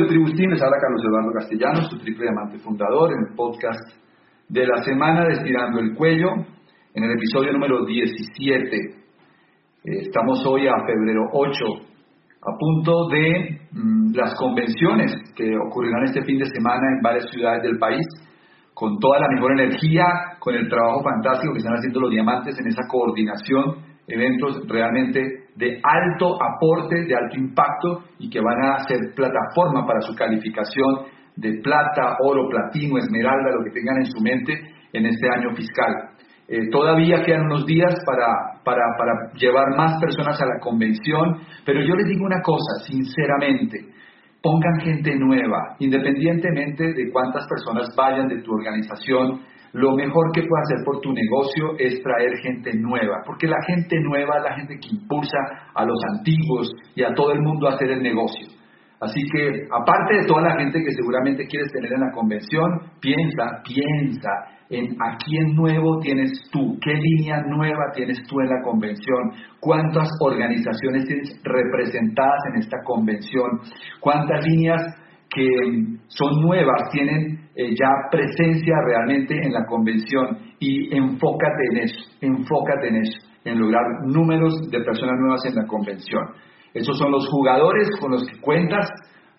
de Tribustín? Les habla Carlos Eduardo Castellanos, su triple diamante fundador, en el podcast de la semana de Estirando el Cuello, en el episodio número 17. Eh, estamos hoy a febrero 8, a punto de mm, las convenciones que ocurrirán este fin de semana en varias ciudades del país, con toda la mejor energía, con el trabajo fantástico que están haciendo los diamantes en esa coordinación, eventos realmente de alto aporte, de alto impacto y que van a ser plataforma para su calificación de plata, oro, platino, esmeralda, lo que tengan en su mente en este año fiscal. Eh, todavía quedan unos días para, para, para llevar más personas a la convención, pero yo les digo una cosa, sinceramente, pongan gente nueva, independientemente de cuántas personas vayan de tu organización, lo mejor que puedes hacer por tu negocio es traer gente nueva, porque la gente nueva es la gente que impulsa a los antiguos y a todo el mundo a hacer el negocio. Así que, aparte de toda la gente que seguramente quieres tener en la convención, piensa, piensa en a quién nuevo tienes tú, qué línea nueva tienes tú en la convención, cuántas organizaciones tienes representadas en esta convención, cuántas líneas que son nuevas tienen eh, ya presencia realmente en la convención y enfócate en eso, enfócate en eso, en lograr números de personas nuevas en la convención. Esos son los jugadores con los que cuentas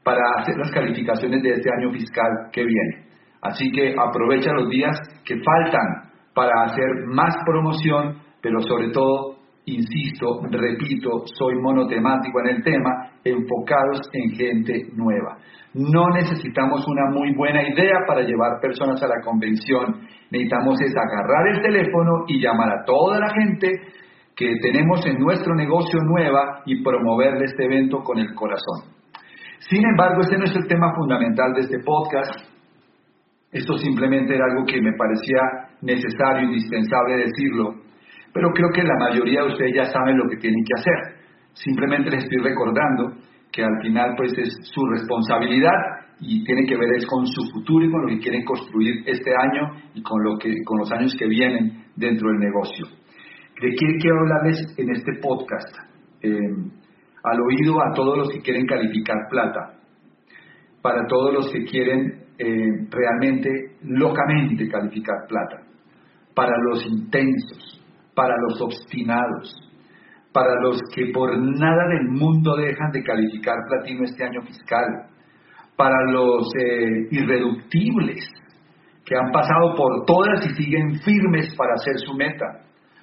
para hacer las calificaciones de este año fiscal que viene. Así que aprovecha los días que faltan para hacer más promoción, pero sobre todo, insisto, repito, soy monotemático en el tema, enfocados en gente nueva. No necesitamos una muy buena idea para llevar personas a la convención. Necesitamos es agarrar el teléfono y llamar a toda la gente que tenemos en nuestro negocio nueva y promoverle este evento con el corazón. Sin embargo, este no es el tema fundamental de este podcast. Esto simplemente era algo que me parecía necesario, indispensable decirlo, pero creo que la mayoría de ustedes ya saben lo que tienen que hacer. Simplemente les estoy recordando que al final pues es su responsabilidad y tiene que ver es con su futuro y con lo que quieren construir este año y con, lo que, con los años que vienen dentro del negocio. ¿De qué quiero hablarles en este podcast? Eh, al oído a todos los que quieren calificar plata, para todos los que quieren eh, realmente locamente calificar plata, para los intensos, para los obstinados, para los que por nada del mundo dejan de calificar platino este año fiscal, para los eh, irreductibles que han pasado por todas y siguen firmes para hacer su meta,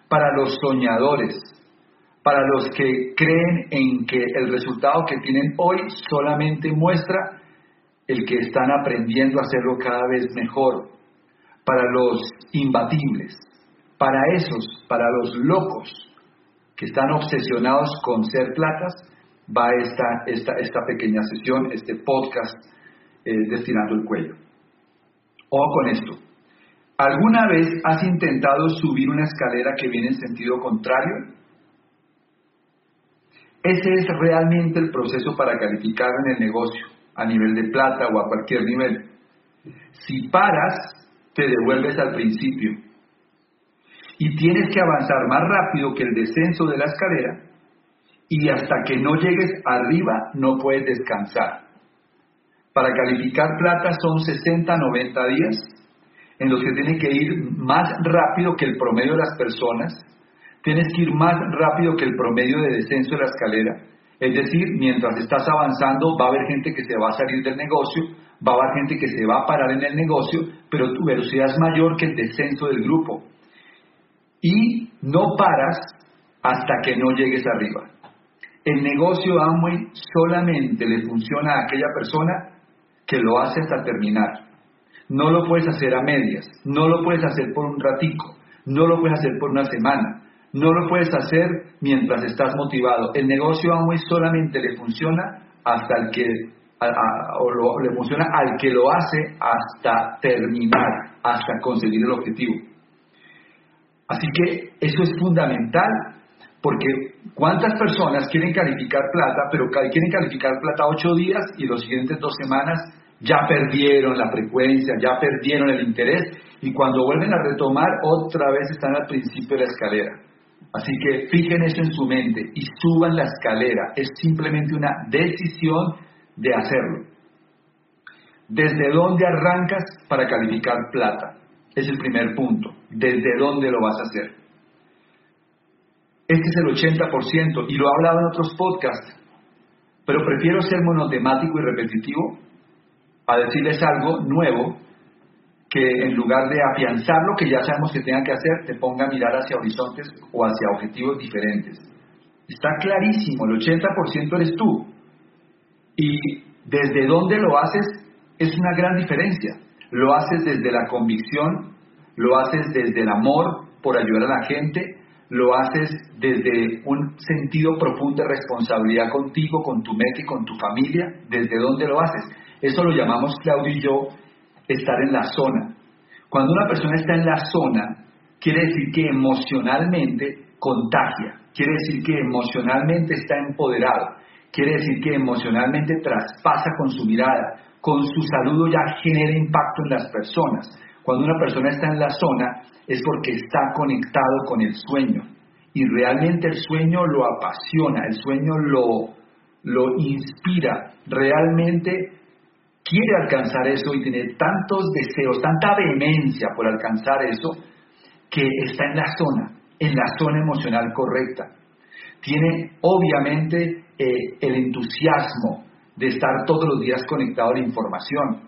para los soñadores, para los que creen en que el resultado que tienen hoy solamente muestra el que están aprendiendo a hacerlo cada vez mejor, para los imbatibles, para esos, para los locos, que están obsesionados con ser platas, va esta, esta, esta pequeña sesión, este podcast eh, destinando el cuello. Ojo con esto. ¿Alguna vez has intentado subir una escalera que viene en sentido contrario? Ese es realmente el proceso para calificar en el negocio, a nivel de plata o a cualquier nivel. Si paras, te devuelves al principio y tienes que avanzar más rápido que el descenso de la escalera y hasta que no llegues arriba no puedes descansar. Para calificar plata son 60-90 días en los que tienes que ir más rápido que el promedio de las personas, tienes que ir más rápido que el promedio de descenso de la escalera. Es decir, mientras estás avanzando va a haber gente que se va a salir del negocio, va a haber gente que se va a parar en el negocio, pero tu velocidad es mayor que el descenso del grupo y no paras hasta que no llegues arriba. El negocio Amway solamente le funciona a aquella persona que lo hace hasta terminar. No lo puedes hacer a medias, no lo puedes hacer por un ratico, no lo puedes hacer por una semana, no lo puedes hacer mientras estás motivado. El negocio Amway solamente le funciona hasta el que le funciona al que lo hace hasta terminar, hasta conseguir el objetivo. Así que eso es fundamental, porque ¿cuántas personas quieren calificar plata, pero quieren calificar plata ocho días y los siguientes dos semanas ya perdieron la frecuencia, ya perdieron el interés y cuando vuelven a retomar otra vez están al principio de la escalera? Así que fijen eso en su mente y suban la escalera. Es simplemente una decisión de hacerlo. ¿Desde dónde arrancas para calificar plata? Es el primer punto. ¿Desde dónde lo vas a hacer? Este es el 80% y lo he hablado en otros podcasts, pero prefiero ser monotemático y repetitivo a decirles algo nuevo que en lugar de afianzar lo que ya sabemos que tengan que hacer, te ponga a mirar hacia horizontes o hacia objetivos diferentes. Está clarísimo, el 80% eres tú. Y desde dónde lo haces es una gran diferencia. Lo haces desde la convicción, lo haces desde el amor por ayudar a la gente, lo haces desde un sentido profundo de responsabilidad contigo, con tu meta y con tu familia. ¿Desde dónde lo haces? Eso lo llamamos, Claudio y yo, estar en la zona. Cuando una persona está en la zona, quiere decir que emocionalmente contagia, quiere decir que emocionalmente está empoderado, quiere decir que emocionalmente traspasa con su mirada, con su saludo ya genera impacto en las personas. Cuando una persona está en la zona es porque está conectado con el sueño y realmente el sueño lo apasiona, el sueño lo, lo inspira, realmente quiere alcanzar eso y tiene tantos deseos, tanta vehemencia por alcanzar eso, que está en la zona, en la zona emocional correcta. Tiene obviamente eh, el entusiasmo de estar todos los días conectado a la información.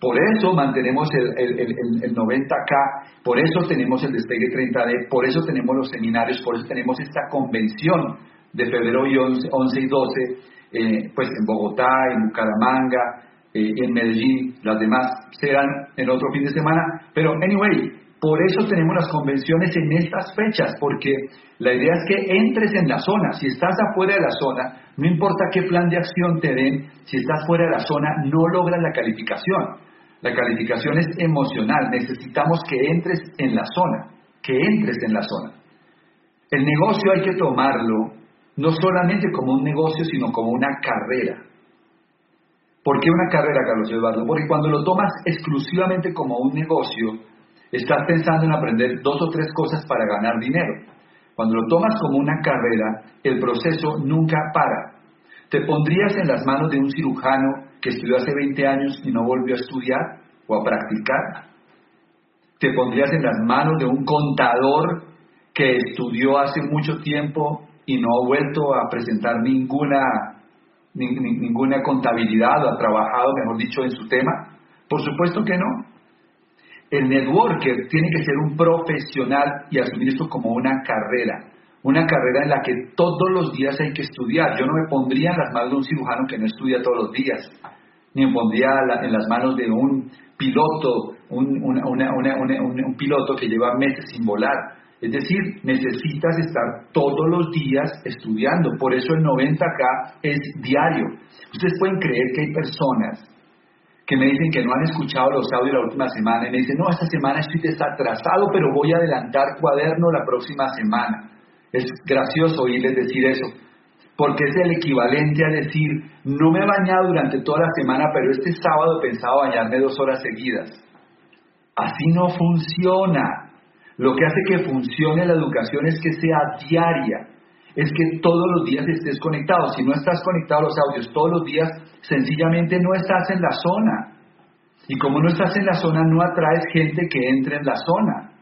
Por eso mantenemos el, el, 90K, por eso tenemos el despegue 30D, por eso tenemos los seminarios, por eso tenemos esta convención de febrero y 11, y 12, eh, pues en Bogotá, en Bucaramanga, eh, en Medellín, las demás serán en otro fin de semana, pero anyway, por eso tenemos las convenciones en estas fechas, porque la idea es que entres en la zona. Si estás afuera de la zona, no importa qué plan de acción te den, si estás fuera de la zona, no logras la calificación. La calificación es emocional, necesitamos que entres en la zona, que entres en la zona. El negocio hay que tomarlo no solamente como un negocio, sino como una carrera. ¿Por qué una carrera, Carlos Eduardo? Porque cuando lo tomas exclusivamente como un negocio, estás pensando en aprender dos o tres cosas para ganar dinero. Cuando lo tomas como una carrera, el proceso nunca para. ¿Te pondrías en las manos de un cirujano que estudió hace 20 años y no volvió a estudiar o a practicar? ¿Te pondrías en las manos de un contador que estudió hace mucho tiempo y no ha vuelto a presentar ninguna ninguna contabilidad o ha trabajado, mejor dicho, en su tema? Por supuesto que no. El networker tiene que ser un profesional y asumir esto como una carrera, una carrera en la que todos los días hay que estudiar. Yo no me pondría en las manos de un cirujano que no estudia todos los días, ni me pondría en las manos de un piloto, un, un piloto que lleva meses sin volar. Es decir, necesitas estar todos los días estudiando. Por eso el 90K es diario. Ustedes pueden creer que hay personas que me dicen que no han escuchado los audios la última semana y me dicen, no, esta semana estoy desatrasado, pero voy a adelantar cuaderno la próxima semana. Es gracioso oírles decir eso, porque es el equivalente a decir, no me he bañado durante toda la semana, pero este sábado he pensado bañarme dos horas seguidas. Así no funciona. Lo que hace que funcione la educación es que sea diaria, es que todos los días estés conectado. Si no estás conectado a los audios todos los días, sencillamente no estás en la zona. Y como no estás en la zona, no atraes gente que entre en la zona.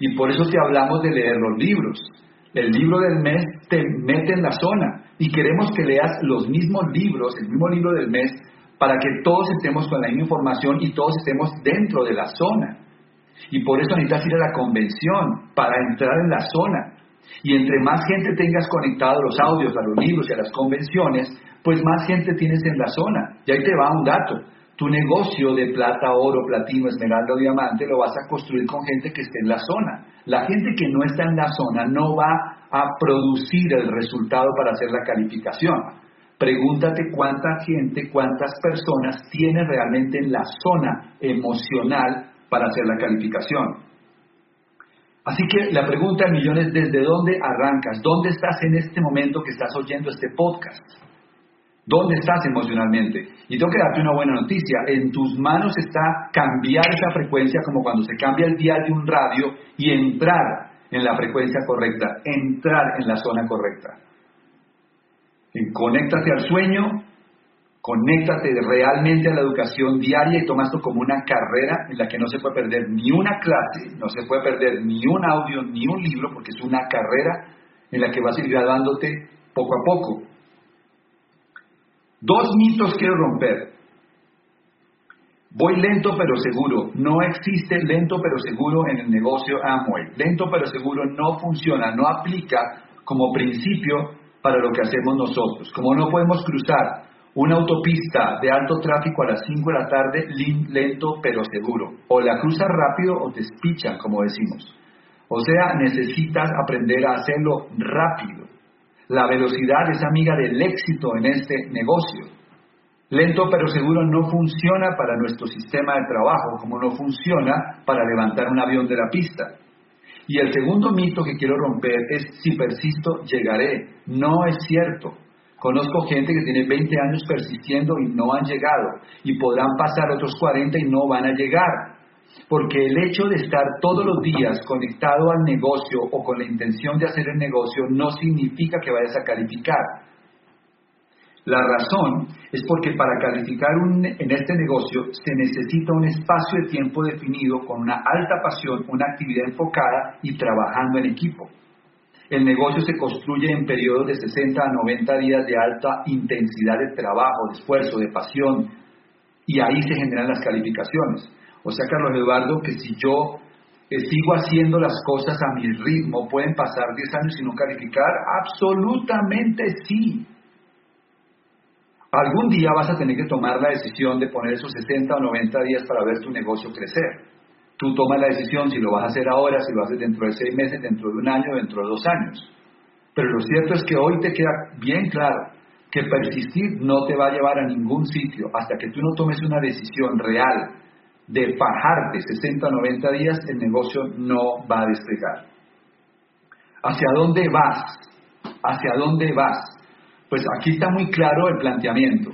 Y por eso te hablamos de leer los libros. El libro del mes te mete en la zona. Y queremos que leas los mismos libros, el mismo libro del mes, para que todos estemos con la misma información y todos estemos dentro de la zona. Y por eso necesitas ir a la convención, para entrar en la zona. Y entre más gente tengas conectado a los audios, a los libros y a las convenciones, pues más gente tienes en la zona. Y ahí te va un dato. Tu negocio de plata, oro, platino, esmeralda o diamante lo vas a construir con gente que esté en la zona. La gente que no está en la zona no va a producir el resultado para hacer la calificación. Pregúntate cuánta gente, cuántas personas tienes realmente en la zona emocional para hacer la calificación. Así que la pregunta de millones, ¿desde dónde arrancas? ¿Dónde estás en este momento que estás oyendo este podcast? ¿Dónde estás emocionalmente? Y tengo que darte una buena noticia. En tus manos está cambiar esa frecuencia como cuando se cambia el dial de un radio y entrar en la frecuencia correcta, entrar en la zona correcta. Conéctate al sueño, Conéctate realmente a la educación diaria y toma esto como una carrera en la que no se puede perder ni una clase, no se puede perder ni un audio, ni un libro, porque es una carrera en la que vas a ir graduándote poco a poco. Dos mitos quiero romper. Voy lento pero seguro. No existe lento pero seguro en el negocio Amway. Lento pero seguro no funciona, no aplica como principio para lo que hacemos nosotros. Como no podemos cruzar una autopista de alto tráfico a las 5 de la tarde, lento pero seguro. O la cruzas rápido o te espichan, como decimos. O sea, necesitas aprender a hacerlo rápido. La velocidad es amiga del éxito en este negocio. Lento pero seguro no funciona para nuestro sistema de trabajo, como no funciona para levantar un avión de la pista. Y el segundo mito que quiero romper es si persisto, llegaré. No es cierto. Conozco gente que tiene 20 años persistiendo y no han llegado, y podrán pasar otros 40 y no van a llegar. Porque el hecho de estar todos los días conectado al negocio o con la intención de hacer el negocio no significa que vayas a calificar. La razón es porque para calificar en este negocio se necesita un espacio de tiempo definido con una alta pasión, una actividad enfocada y trabajando en equipo. El negocio se construye en periodos de 60 a 90 días de alta intensidad de trabajo, de esfuerzo, de pasión, y ahí se generan las calificaciones. O sea, Carlos Eduardo, que si yo eh, sigo haciendo las cosas a mi ritmo, ¿pueden pasar 10 años sin no calificar? Absolutamente sí. Algún día vas a tener que tomar la decisión de poner esos 60 o 90 días para ver tu negocio crecer. Tú tomas la decisión si lo vas a hacer ahora, si lo haces dentro de seis meses, dentro de un año, dentro de dos años. Pero lo cierto es que hoy te queda bien claro que persistir no te va a llevar a ningún sitio hasta que tú no tomes una decisión real de bajarte 60 o 90 días, el negocio no va a despegar. ¿Hacia dónde vas? ¿Hacia dónde vas? Pues aquí está muy claro el planteamiento.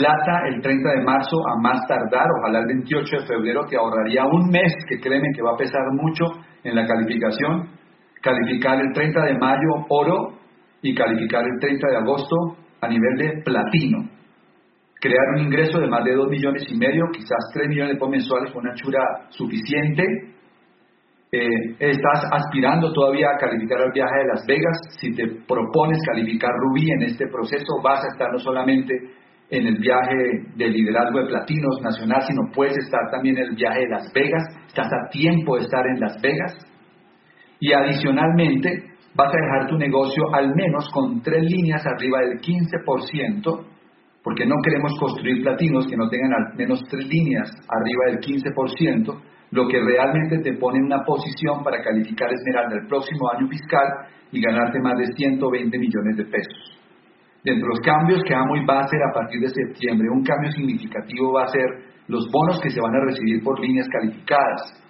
Plata el 30 de marzo a más tardar, ojalá el 28 de febrero te ahorraría un mes, que créeme que va a pesar mucho en la calificación. Calificar el 30 de mayo oro y calificar el 30 de agosto a nivel de platino crear un ingreso de más de 2 millones y medio, quizás 3 millones de mensuales con una chura suficiente. Eh, estás aspirando todavía a calificar el viaje de Las Vegas. Si te propones calificar Rubí en este proceso, vas a estar no solamente en el viaje de liderazgo de Platinos Nacional, sino puedes estar también en el viaje de Las Vegas. Estás a tiempo de estar en Las Vegas. Y adicionalmente, vas a dejar tu negocio al menos con tres líneas arriba del 15% porque no queremos construir platinos que no tengan al menos tres líneas arriba del 15%, lo que realmente te pone en una posición para calificar Esmeralda el próximo año fiscal y ganarte más de 120 millones de pesos. Dentro de los cambios que Amway va a hacer a partir de septiembre, un cambio significativo va a ser los bonos que se van a recibir por líneas calificadas.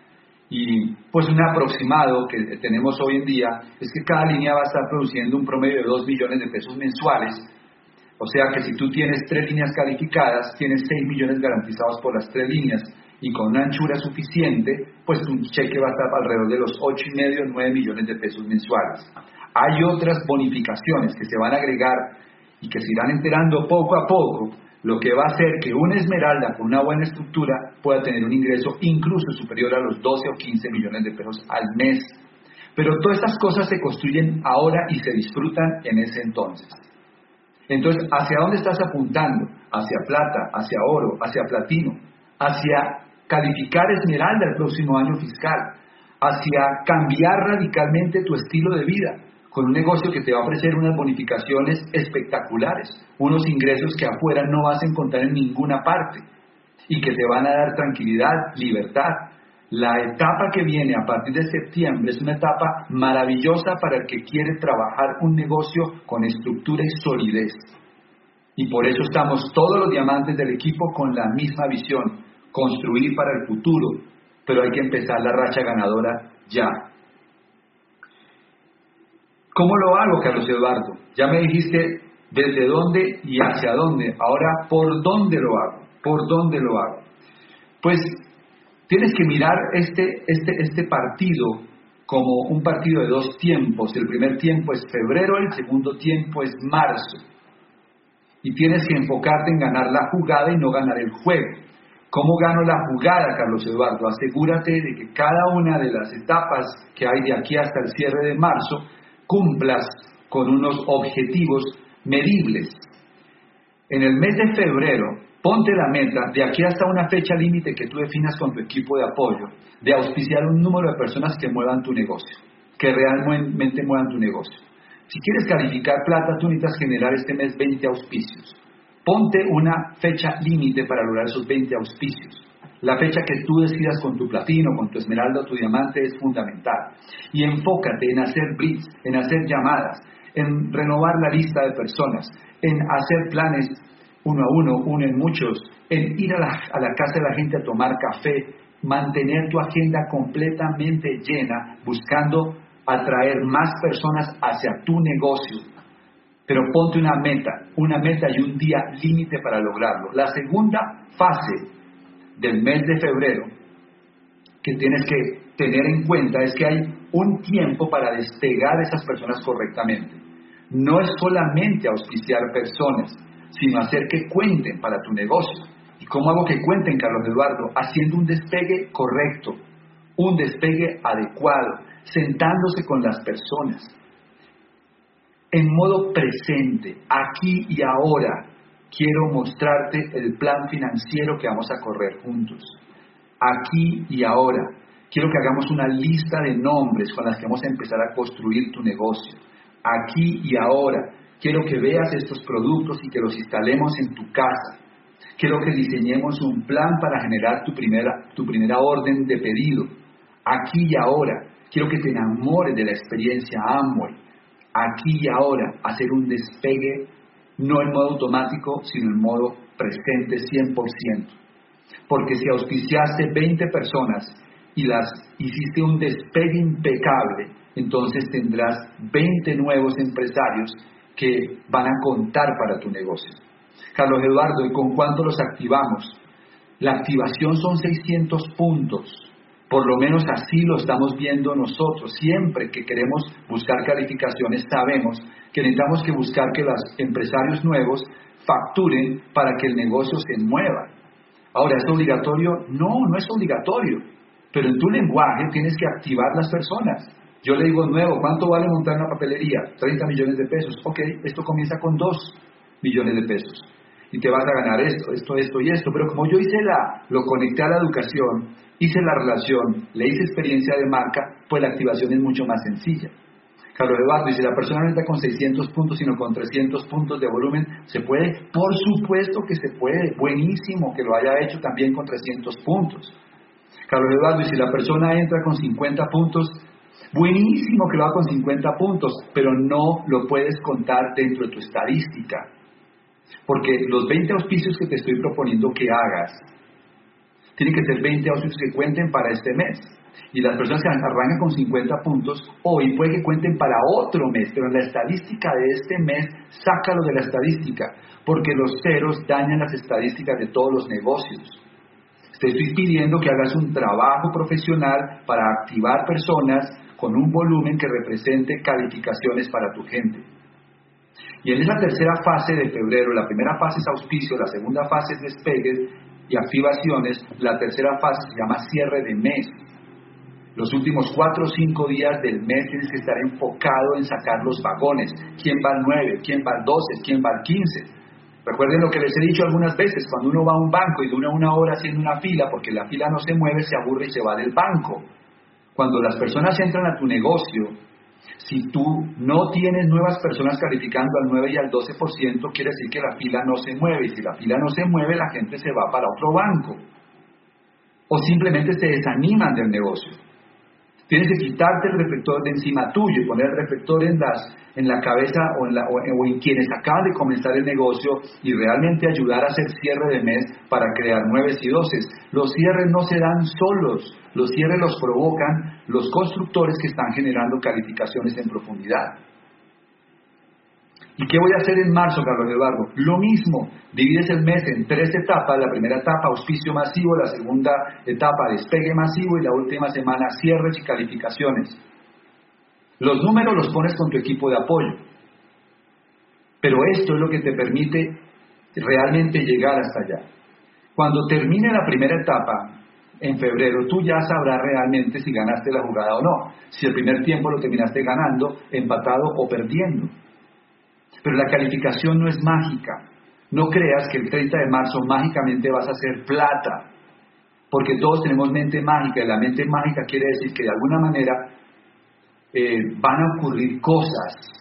Y pues un aproximado que tenemos hoy en día es que cada línea va a estar produciendo un promedio de 2 millones de pesos mensuales o sea que si tú tienes tres líneas calificadas, tienes 6 millones garantizados por las tres líneas y con una anchura suficiente, pues tu cheque va a estar alrededor de los 8,5 o 9 millones de pesos mensuales. Hay otras bonificaciones que se van a agregar y que se irán enterando poco a poco, lo que va a hacer que una esmeralda con una buena estructura pueda tener un ingreso incluso superior a los 12 o 15 millones de pesos al mes. Pero todas estas cosas se construyen ahora y se disfrutan en ese entonces. Entonces, ¿hacia dónde estás apuntando? Hacia plata, hacia oro, hacia platino, hacia calificar esmeralda el próximo año fiscal, hacia cambiar radicalmente tu estilo de vida con un negocio que te va a ofrecer unas bonificaciones espectaculares, unos ingresos que afuera no vas a encontrar en ninguna parte y que te van a dar tranquilidad, libertad, la etapa que viene a partir de septiembre es una etapa maravillosa para el que quiere trabajar un negocio con estructura y solidez. Y por eso estamos todos los diamantes del equipo con la misma visión, construir para el futuro, pero hay que empezar la racha ganadora ya. ¿Cómo lo hago, Carlos Eduardo? Ya me dijiste desde dónde y hacia dónde. Ahora, ¿por dónde lo hago? ¿Por dónde lo hago? Pues Tienes que mirar este, este, este partido como un partido de dos tiempos. El primer tiempo es febrero, el segundo tiempo es marzo. y tienes que enfocarte en ganar la jugada y no ganar el juego. ¿Cómo gano la jugada, Carlos Eduardo? Asegúrate de que cada una de las etapas que hay de aquí hasta el cierre de marzo cumplas con unos objetivos medibles. En el mes de febrero, ponte la meta de aquí hasta una fecha límite que tú definas con tu equipo de apoyo, de auspiciar un número de personas que muevan tu negocio, que realmente muevan tu negocio. Si quieres calificar plata, tú necesitas generar este mes 20 auspicios. Ponte una fecha límite para lograr esos 20 auspicios. La fecha que tú decidas con tu platino, con tu esmeralda o tu diamante es fundamental. Y enfócate en hacer blitz, en hacer llamadas, en renovar la lista de personas, en hacer planes uno a uno, uno en muchos, en ir a la, a la casa de la gente a tomar café, mantener tu agenda completamente llena, buscando atraer más personas hacia tu negocio. Pero ponte una meta, una meta y un día límite para lograrlo. La segunda fase del mes de febrero que tienes que tener en cuenta es que hay un tiempo para despegar a esas personas correctamente. No es solamente auspiciar personas, sino hacer que cuenten para tu negocio. ¿Y cómo hago que cuenten, Carlos Eduardo? Haciendo un despegue correcto, un despegue adecuado, sentándose con las personas, en modo presente, aquí y ahora, quiero mostrarte el plan financiero que vamos a correr juntos. Aquí y ahora, quiero que hagamos una lista de nombres con las que vamos a empezar a construir tu negocio. Aquí y ahora, quiero que veas estos productos y que los instalemos en tu casa. Quiero que diseñemos un plan para generar tu primera, tu primera orden de pedido. Aquí y ahora, quiero que te enamores de la experiencia Amway. Aquí y ahora, hacer un despegue no en modo automático, sino en modo presente 100%. Porque si auspiciaste 20 personas y las hiciste un despegue impecable, entonces tendrás 20 nuevos empresarios que van a contar para tu negocio. Carlos Eduardo, ¿y con cuánto los activamos? La activación son 600 puntos. Por lo menos así lo estamos viendo nosotros. Siempre que queremos buscar calificaciones sabemos que necesitamos que buscar que los empresarios nuevos facturen para que el negocio se mueva. Ahora, ¿es obligatorio? No, no es obligatorio. Pero en tu lenguaje tienes que activar las personas. Yo le digo nuevo, ¿cuánto vale montar una papelería? 30 millones de pesos. Ok, esto comienza con 2 millones de pesos. Y te vas a ganar esto, esto, esto y esto. Pero como yo hice la, lo conecté a la educación, hice la relación, le hice experiencia de marca, pues la activación es mucho más sencilla. Carlos Eduardo, y si la persona no está con 600 puntos, sino con 300 puntos de volumen, ¿se puede? Por supuesto que se puede. Buenísimo que lo haya hecho también con 300 puntos. Carlos Eduardo, y si la persona entra con 50 puntos, buenísimo que lo haga con 50 puntos, pero no lo puedes contar dentro de tu estadística. Porque los 20 auspicios que te estoy proponiendo que hagas, tienen que ser 20 auspicios que cuenten para este mes. Y las personas que arrancan con 50 puntos, hoy puede que cuenten para otro mes, pero en la estadística de este mes, sácalo de la estadística, porque los ceros dañan las estadísticas de todos los negocios. Te estoy pidiendo que hagas un trabajo profesional para activar personas con un volumen que represente calificaciones para tu gente. Y en esa tercera fase de febrero, la primera fase es auspicio, la segunda fase es despegues y activaciones, la tercera fase se llama cierre de mes. Los últimos cuatro o cinco días del mes tienes que estar enfocado en sacar los vagones. ¿Quién va al 9? ¿Quién va al 12? ¿Quién va al 15? Recuerden lo que les he dicho algunas veces, cuando uno va a un banco y dura una hora haciendo una fila porque la fila no se mueve, se aburre y se va del banco. Cuando las personas entran a tu negocio, si tú no tienes nuevas personas calificando al 9 y al 12%, quiere decir que la fila no se mueve. Y si la fila no se mueve, la gente se va para otro banco. O simplemente se desaniman del negocio. Tienes que quitarte el reflector de encima tuyo y poner el reflector en, las, en la cabeza o en, quienes acaban de comenzar el negocio y realmente ayudar a hacer cierre de mes para crear nueve y doces. Los cierres no se dan solos, los cierres los provocan los constructores que están generando calificaciones en profundidad. ¿Y qué voy a hacer en marzo, Carlos Eduardo? Lo mismo, divides el mes en tres etapas, la primera etapa auspicio masivo, la segunda etapa despegue masivo y la última semana cierres y calificaciones. Los números los pones con tu equipo de apoyo, pero esto es lo que te permite realmente llegar hasta allá. Cuando termine la primera etapa, en febrero, tú ya sabrás realmente si ganaste la jugada o no, si el primer tiempo lo terminaste ganando, empatado o perdiendo. Pero la calificación no es mágica. No creas que el 30 de marzo mágicamente vas a hacer plata, porque todos tenemos mente mágica y la mente mágica quiere decir que de alguna manera eh, van a ocurrir cosas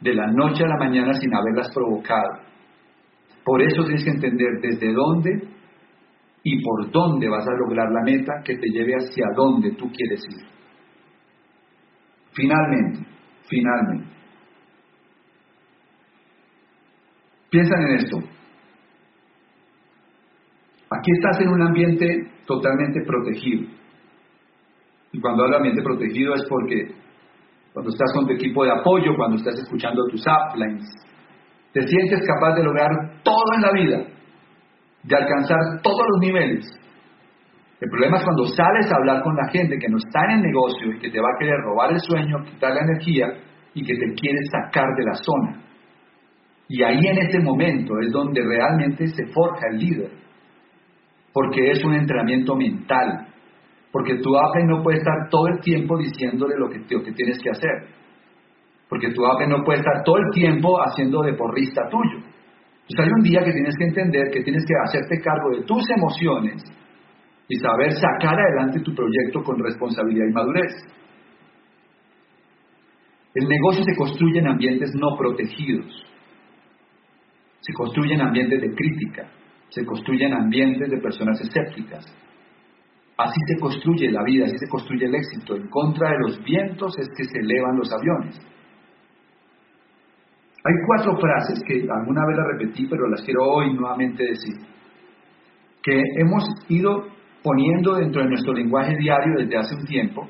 de la noche a la mañana sin haberlas provocado. Por eso tienes que entender desde dónde y por dónde vas a lograr la meta que te lleve hacia dónde tú quieres ir. Finalmente, finalmente, piensan en esto. Aquí estás en un ambiente totalmente protegido. Y cuando hablo de ambiente protegido es porque cuando estás con tu equipo de apoyo, cuando estás escuchando tus uplines, te sientes capaz de lograr todo en la vida, de alcanzar todos los niveles. El problema es cuando sales a hablar con la gente que no está en el negocio y que te va a querer robar el sueño, quitar la energía y que te quiere sacar de la zona. Y ahí en ese momento es donde realmente se forja el líder, porque es un entrenamiento mental, porque tu upline no puede estar todo el tiempo diciéndole lo que, tienes que hacer. Porque tu upline no puede estar todo el tiempo haciendo de porrista tuyo. Entonces hay un día que tienes que entender que tienes que hacerte cargo de tus emociones y saber sacar adelante tu proyecto con responsabilidad y madurez. El negocio se construye en ambientes no protegidos. Se construye en ambientes de crítica. Se construye en ambientes de personas escépticas. Así se construye la vida, así se construye el éxito. En contra de los vientos es que se elevan los aviones. Hay cuatro frases que alguna vez las repetí, pero las quiero hoy nuevamente decir, que hemos ido poniendo dentro de nuestro lenguaje diario desde hace un tiempo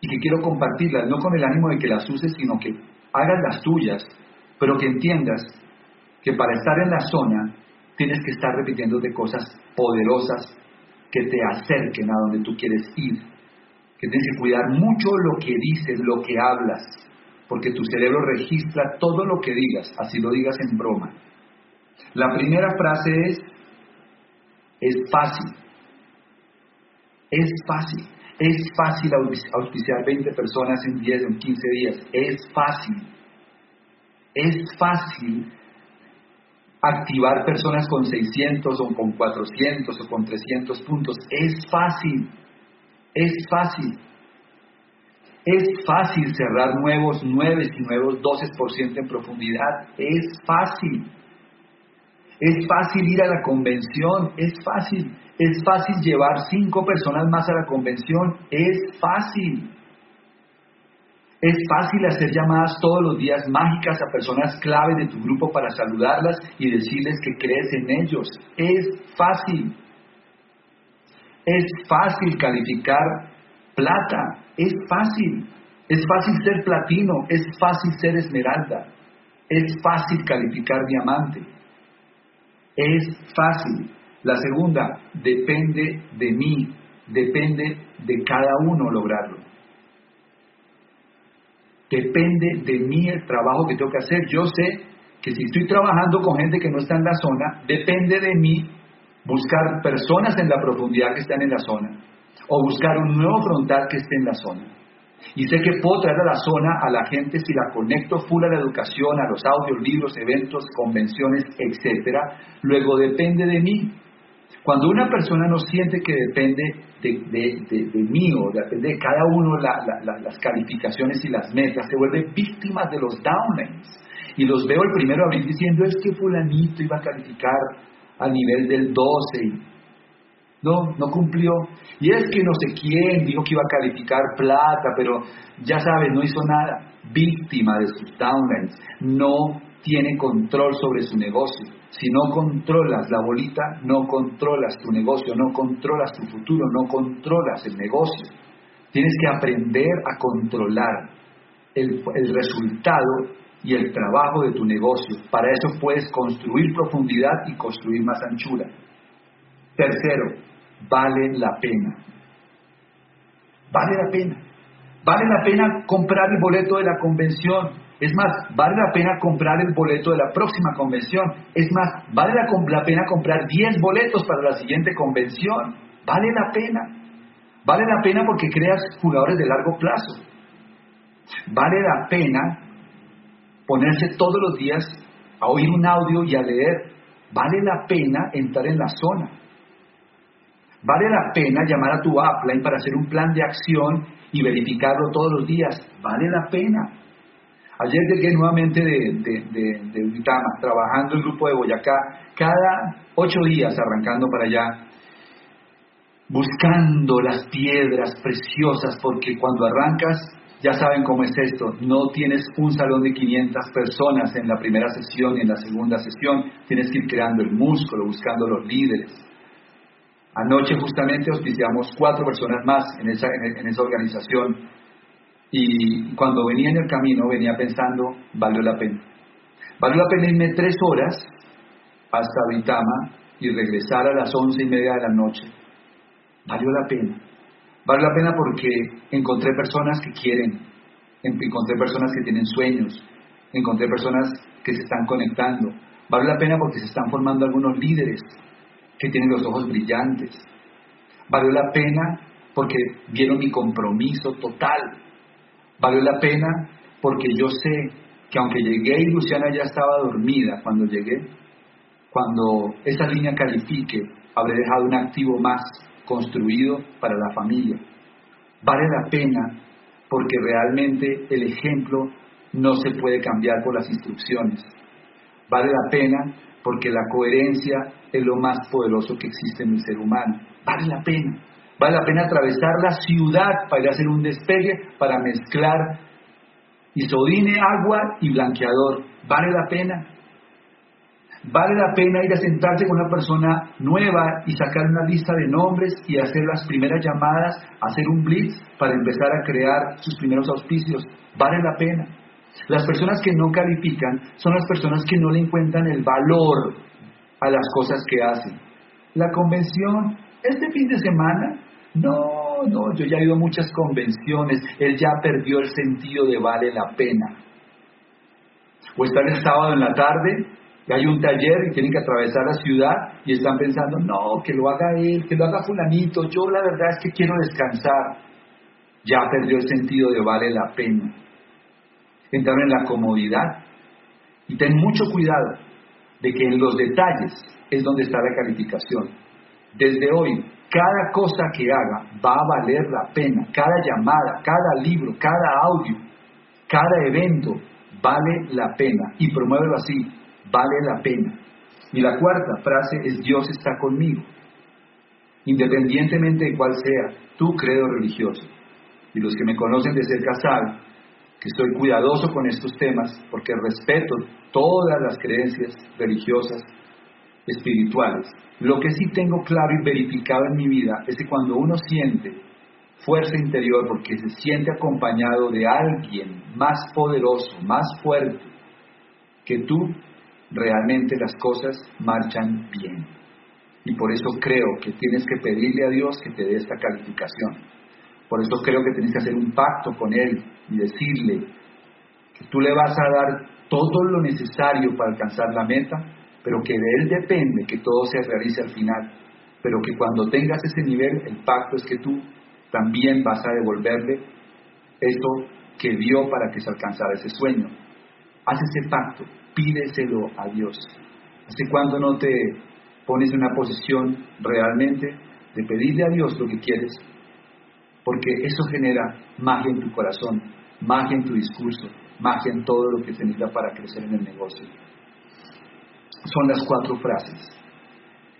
y que quiero compartirlas, no con el ánimo de que las uses, sino que hagas las tuyas, pero que entiendas que para estar en la zona tienes que estar repitiéndote cosas poderosas que te acerquen a donde tú quieres ir, que tienes que cuidar mucho lo que dices, lo que hablas, porque tu cerebro registra todo lo que digas, así lo digas en broma. La primera frase es, es fácil, es fácil, es fácil auspiciar 20 personas en 10 o en 15 días, es fácil, es fácil activar personas con 600 o con 400 o con 300 puntos. Es fácil, es fácil. Es fácil cerrar nuevos 9 y nuevos 12% en profundidad. Es fácil. Es fácil ir a la convención. Es fácil. Es fácil llevar 5 personas más a la convención. Es fácil. Es fácil hacer llamadas todos los días mágicas a personas clave de tu grupo para saludarlas y decirles que crees en ellos. Es fácil. Es fácil calificar plata. Es fácil. Es fácil ser platino. Es fácil ser esmeralda. Es fácil calificar diamante. Es fácil. La segunda, depende de mí. Depende de cada uno lograrlo. Depende de mí el trabajo que tengo que hacer. Yo sé que si estoy trabajando con gente que no está en la zona, depende de mí buscar personas en la profundidad que están en la zona o buscar un nuevo frontal que esté en la zona. Y sé que puedo traer a la zona a la gente si la conecto full a la educación, a los audios, libros, eventos, convenciones, etcétera. Luego depende de mí. Cuando una persona no siente que depende de, mí o depende de cada uno las calificaciones y las metas, se vuelve víctima de los downlines. Y los veo el primero a diciendo, es que fulanito iba a calificar a nivel del 12 no, no cumplió. Y es que no sé quién dijo que iba a calificar plata, pero ya sabes, no hizo nada. Víctima de sus downlines. No tiene control sobre su negocio. Si no controlas la bolita, no controlas tu negocio, no controlas tu futuro, no controlas el negocio. Tienes que aprender a controlar el, resultado y el trabajo de tu negocio. Para eso puedes construir profundidad y construir más anchura. Tercero, vale la pena. Vale la pena. Vale la pena comprar el boleto de la convención Es más, vale la pena comprar el boleto de la próxima convención. Es más, vale la, pena comprar 10 boletos para la siguiente convención. Vale la pena. Vale la pena porque creas jugadores de largo plazo. Vale la pena ponerse todos los días a oír un audio y a leer. Vale la pena entrar en la zona. Vale la pena llamar a tu upline para hacer un plan de acción y verificarlo todos los días. Vale la pena. Ayer llegué nuevamente de, de, de, trabajando el grupo de Boyacá, cada ocho días arrancando para allá, buscando las piedras preciosas, porque cuando arrancas, ya saben cómo es esto, no tienes un salón de 500 personas en la primera sesión y en la segunda sesión, tienes que ir creando el músculo, buscando los líderes. Anoche justamente auspiciamos cuatro personas más en esa, en esa organización y cuando venía en el camino venía pensando, valió la pena. Valió la pena irme tres horas hasta Vitama y regresar a las once y media de la noche. Valió la pena. Valió la pena porque encontré personas que quieren, encontré personas que tienen sueños, encontré personas que se están conectando. Valió la pena porque se están formando algunos líderes que tienen los ojos brillantes. Valió la pena porque vieron mi compromiso total Valió la pena porque yo sé que aunque llegué y Luciana ya estaba dormida cuando llegué, cuando esa línea califique, habré dejado un activo más construido para la familia. Vale la pena porque realmente el ejemplo no se puede cambiar por las instrucciones. Vale la pena porque la coherencia es lo más poderoso que existe en el ser humano. Vale la pena. Vale la pena atravesar la ciudad para ir a hacer un despegue, para mezclar isodine, agua y blanqueador. ¿Vale la pena? Vale la pena ir a sentarse con una persona nueva y sacar una lista de nombres y hacer las primeras llamadas, hacer un blitz para empezar a crear sus primeros auspicios. Vale la pena. Las personas que no califican son las personas que no le encuentran el valor a las cosas que hacen. La convención, este fin de semana, no, no, yo ya he ido a muchas convenciones, él ya perdió el sentido de vale la pena. O están el sábado en la tarde y hay un taller y tienen que atravesar la ciudad y están pensando, no, que lo haga él, que lo haga fulanito, yo la verdad es que quiero descansar. Ya perdió el sentido de vale la pena. Entraron en la comodidad. Y ten mucho cuidado de que en los detalles es donde está la calificación. Desde hoy, cada cosa que haga va a valer la pena, cada llamada, cada libro, cada audio, cada evento vale la pena y promuévelo así, vale la pena. Y la cuarta frase es Dios está conmigo, independientemente de cuál sea tu credo religioso. Y los que me conocen de cerca saben que estoy cuidadoso con estos temas porque respeto todas las creencias religiosas espirituales. Lo que sí tengo claro y verificado en mi vida es que cuando uno siente fuerza interior porque se siente acompañado de alguien más poderoso, más fuerte que tú, realmente las cosas marchan bien. Y por eso creo que tienes que pedirle a Dios que te dé esta calificación. Por eso creo que tienes que hacer un pacto con Él y decirle que tú le vas a dar todo lo necesario para alcanzar la meta, pero que de Él depende que todo se realice al final, pero que cuando tengas ese nivel, el pacto es que tú también vas a devolverle eso que dio para que se alcanzara ese sueño. Haz ese pacto, pídeselo a Dios. ¿Hace cuando no te pones en una posición realmente de pedirle a Dios lo que quieres? Porque eso genera magia en tu corazón, magia en tu discurso, magia en todo lo que se necesita para crecer en el negocio son las cuatro frases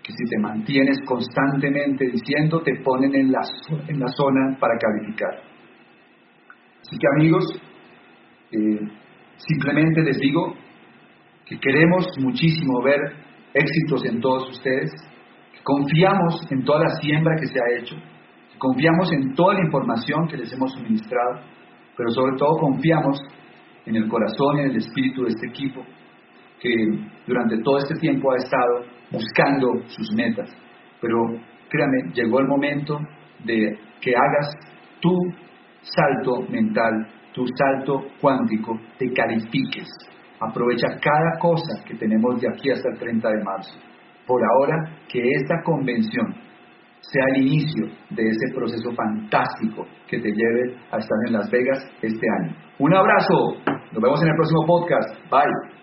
que si te mantienes constantemente diciendo te ponen en la, en la zona para calificar. Así que amigos, eh, simplemente les digo que queremos muchísimo ver éxitos en todos ustedes, confiamos en toda la siembra que se ha hecho, confiamos en toda la información que les hemos suministrado, pero sobre todo confiamos en el corazón y en el espíritu de este equipo que durante todo este tiempo ha estado buscando sus metas. Pero créame, llegó el momento de que hagas tu salto mental tu salto cuántico, te califiques. Aprovecha cada cosa que tenemos de aquí hasta el 30 de marzo. Por ahora, que esta convención sea el inicio de ese proceso fantástico que te lleve a estar en Las Vegas este año. Un abrazo, nos vemos en el próximo podcast. Bye.